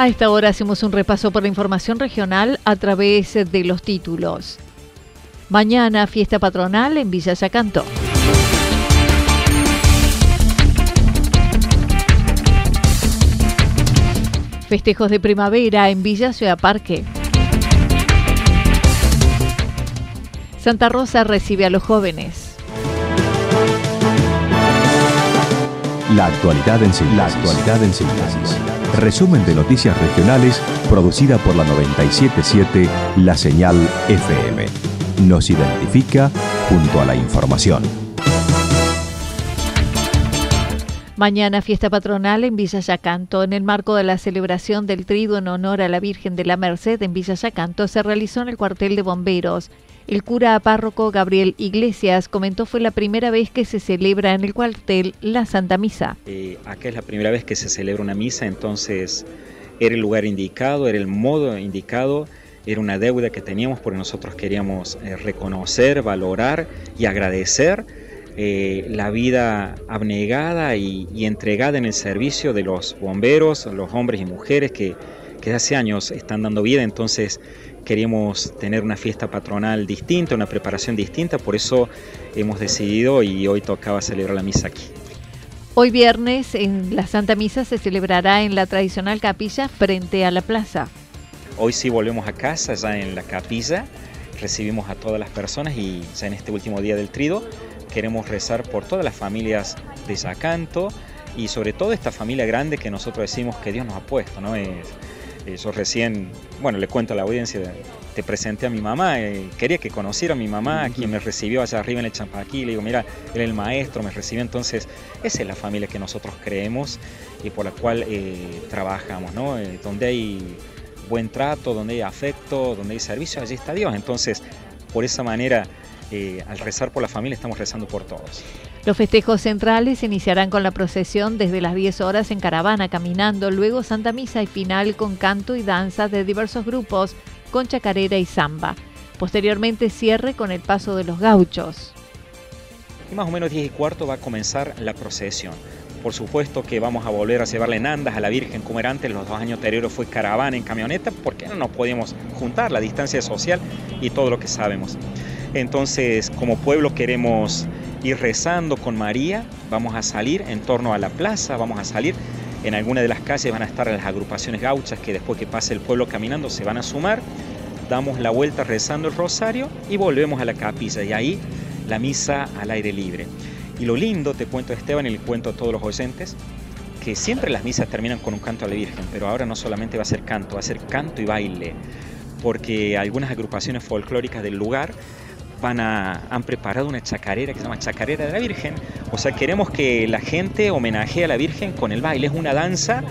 A esta hora hacemos un repaso por la información regional a través de los títulos. Mañana fiesta patronal en Villa Yacanto. Festejos de primavera en Villa Ciudad Parque. Santa Rosa recibe a los jóvenes. La actualidad en síntesis. La actualidad en síntesis. Resumen de noticias regionales producida por la 977 La Señal FM. Nos identifica junto a la información. Mañana fiesta patronal en Villa Yacanto. En el marco de la celebración del trido en honor a la Virgen de la Merced en Villa Yacanto se realizó en el cuartel de bomberos. El cura párroco Gabriel Iglesias comentó fue la primera vez que se celebra en el cuartel la Santa Misa. Eh, acá es la primera vez que se celebra una misa, entonces era el lugar indicado, era el modo indicado, era una deuda que teníamos porque nosotros queríamos eh, reconocer, valorar y agradecer eh, la vida abnegada y, y, entregada en el servicio de los bomberos, los hombres y mujeres que, que hace años están dando vida, entonces queríamos tener una fiesta patronal distinta, una preparación distinta, por eso hemos decidido y hoy tocaba celebrar la misa aquí. Hoy viernes en la Santa Misa se celebrará en la tradicional capilla frente a la plaza. Hoy sí volvemos a casa, ya en la capilla, recibimos a todas las personas y ya en este último día del trido queremos rezar por todas las familias de Yacanto y sobre todo esta familia grande que nosotros decimos que Dios nos ha puesto, ¿no? Es, yo recién, bueno, le cuento a la audiencia, te presenté a mi mamá, eh, quería que conociera a mi mamá, quien me recibió allá arriba en el Champaquí, le digo, mira, él es el maestro, me recibió, entonces esa es la familia que nosotros creemos y por la cual eh, trabajamos, ¿no? donde hay buen trato, donde hay afecto, donde hay servicio, allí está Dios, entonces por esa manera, al rezar por la familia, estamos rezando por todos. Los festejos centrales iniciarán con la procesión desde las 10 horas en caravana caminando, luego Santa Misa y final con canto y danza de diversos grupos con chacarera y samba. Posteriormente cierre con el paso de los gauchos. Y más o menos 10 y cuarto va a comenzar la procesión. Por supuesto que vamos a volver a llevarle nandas a la Virgen como era antes, los dos años anteriores fue caravana en camioneta porque no nos podíamos juntar, la distancia social y todo lo que sabemos. Entonces, como pueblo queremos ir rezando con María, vamos a salir en torno a la plaza, vamos a salir en alguna de las calles, van a estar las agrupaciones gauchas que después que pase el pueblo caminando se van a sumar, damos la vuelta rezando el rosario y volvemos a la capilla y ahí la misa al aire libre. Y lo lindo, te cuento Esteban y le cuento a todos los oyentes, que siempre las misas terminan con un canto a la Virgen, pero ahora no solamente va a ser canto, va a ser canto y baile, porque algunas agrupaciones folclóricas del lugar van a, han preparado una chacarera que se llama Chacarera de la Virgen. O sea, queremos que la gente homenajee a la Virgen con el baile. Es una danza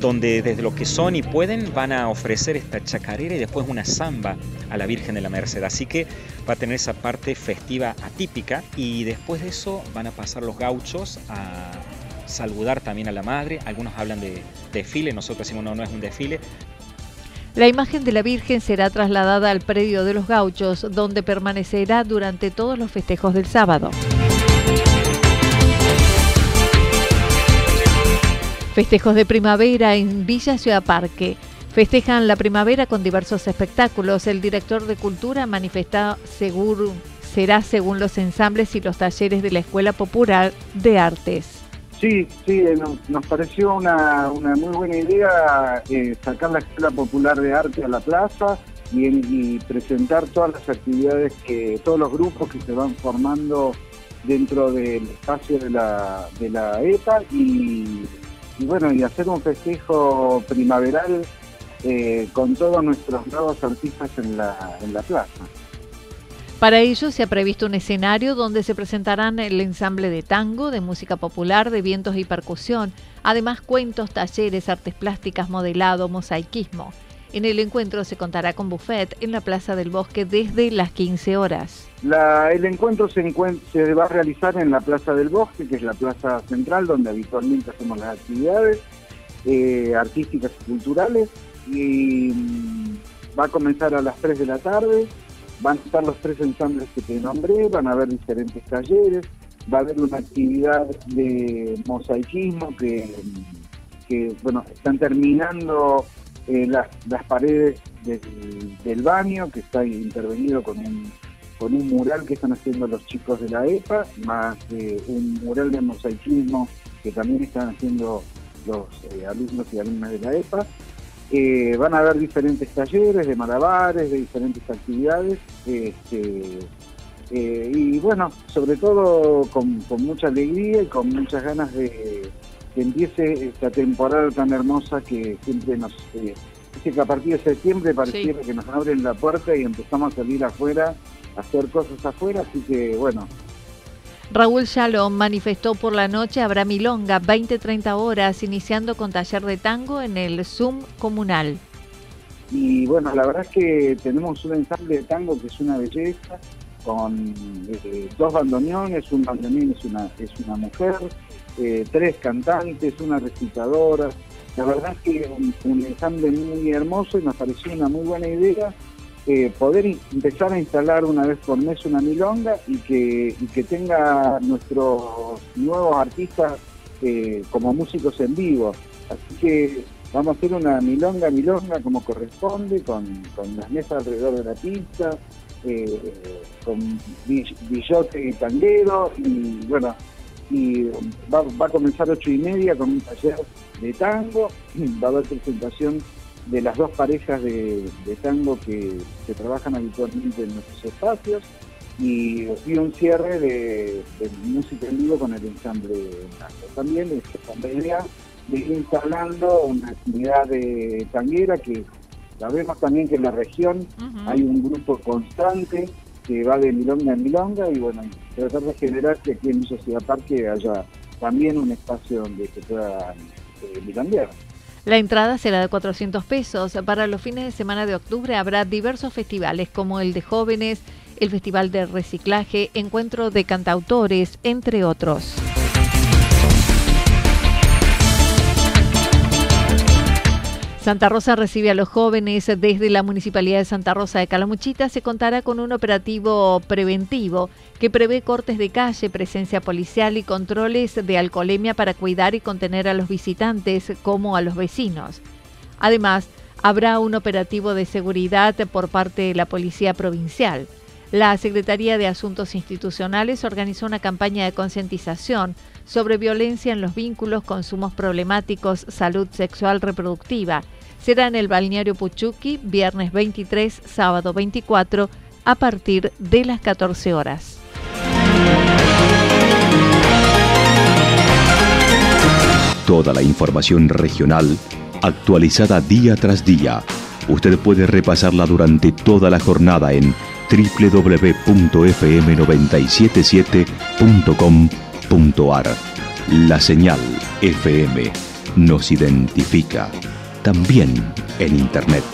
donde desde lo que son y pueden van a ofrecer esta chacarera y después una samba a la Virgen de la Merced. Así que va a tener esa parte festiva atípica y después de eso van a pasar los gauchos a saludar también a la madre. Algunos hablan de desfile, nosotros decimos no, no es un desfile, la imagen de la Virgen será trasladada al predio de los gauchos, donde permanecerá durante todos los festejos del sábado. Festejos de primavera en Villa Ciudad Parque. Festejan la primavera con diversos espectáculos. El director de Cultura manifestó seguro será según los ensambles y los talleres de la Escuela Popular de Artes. Sí, sí, eh, nos, pareció una, muy buena idea eh, sacar la Escuela Popular de Arte a la plaza y, presentar todas las actividades que, todos los grupos que se van formando dentro del espacio de la, de la EPA y y bueno, y hacer un festejo primaveral eh, con todos nuestros nuevos artistas en la, en la plaza. Para ello se ha previsto un escenario donde se presentarán el ensamble de tango, de música popular, de vientos y percusión, además cuentos, talleres, artes plásticas, modelado, mosaicismo. En el encuentro se contará con buffet en la Plaza del Bosque desde las 15 horas. el encuentro se, se, va a realizar en la Plaza del Bosque, que es la plaza central donde habitualmente hacemos las actividades eh, artísticas y culturales. Y mm, va a comenzar a las 3 de la tarde. Van a estar los tres ensambles que te nombré, van a haber diferentes talleres, va a haber una actividad de mosaicismo que, que bueno, están terminando eh, las, paredes del, baño, que está intervenido con un, con un mural que están haciendo los chicos de la EPA, más eh, un mural de mosaicismo que también están haciendo los eh, alumnos y alumnas de la EPA. Van a haber diferentes talleres de malabares, de diferentes actividades. Este, y bueno, sobre todo con, con, mucha alegría y con muchas ganas de, que empiece esta temporada tan hermosa que siempre nos... Eh, que a partir de septiembre pareciera que nos abren la puerta y empezamos a salir afuera, a hacer cosas afuera, así que bueno. Raúl Shalom manifestó por la noche habrá milonga 20-30 horas, iniciando con taller de tango en el Zoom comunal. Y bueno, la verdad es que tenemos un ensamble de tango que es una belleza, con eh, dos bandoneones, un bandoneón es una, es una mujer, eh, tres cantantes, una recitadora. La verdad es que un, un ensamble muy hermoso y nos pareció una muy buena idea eh, poder empezar a instalar una vez por mes una milonga y que, que tenga nuestros nuevos artistas eh, como músicos en vivo. Así que vamos a hacer una milonga, milonga como corresponde, con, las mesas alrededor de la pista, con billote y tanguero y bueno, y va, a comenzar ocho y media con un taller de tango, va a haber presentación de las dos parejas de, tango que, trabajan habitualmente en nuestros espacios y, un cierre de, música en vivo con el ensamble tango. También es la idea de ir instalando una actividad de tanguera que sabemos también que en la región hay un grupo constante que va de milonga en milonga y bueno, tratar de generar que aquí en Ciudad Parque haya también un espacio donde se pueda eh. La entrada será de 400 pesos. Para los fines de semana de octubre habrá diversos festivales como el de jóvenes, el Festival de Reciclaje, Encuentro de Cantautores, entre otros. Santa Rosa recibe a los jóvenes desde la Municipalidad de Santa Rosa de Calamuchita. Se contará con un operativo preventivo que prevé cortes de calle, presencia policial y controles de alcoholemia para cuidar y contener a los visitantes como a los vecinos. Además, habrá un operativo de seguridad por parte de la Policía Provincial. La Secretaría de Asuntos Institucionales organizó una campaña de concientización sobre violencia en los vínculos, consumos problemáticos, salud sexual reproductiva será en el balneario Puchuqui, viernes 23, sábado 24, a partir de las 14 horas. Toda la información regional actualizada día tras día. Usted puede repasarla durante toda la jornada en www.fm977.com.ar. La señal FM nos identifica también en Internet.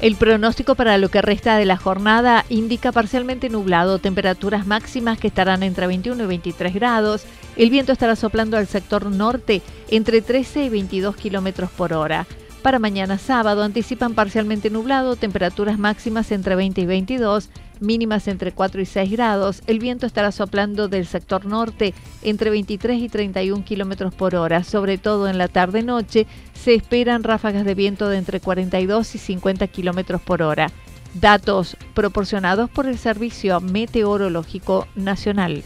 El pronóstico para lo que resta de la jornada indica parcialmente nublado, temperaturas máximas que estarán entre 21 y 23 grados. El viento estará soplando al sector norte entre 13 y 22 kilómetros por hora. Para mañana sábado anticipan parcialmente nublado, temperaturas máximas entre 20 y 22, mínimas entre 4 y 6 grados. El viento estará soplando del sector norte entre 23 y 31 kilómetros por hora. Sobre todo en la tarde-noche se esperan ráfagas de viento de entre 42 y 50 kilómetros por hora. Datos proporcionados por el Servicio Meteorológico Nacional.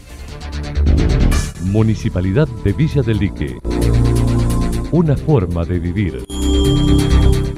Municipalidad de Villa del Lique. Una forma de vivir.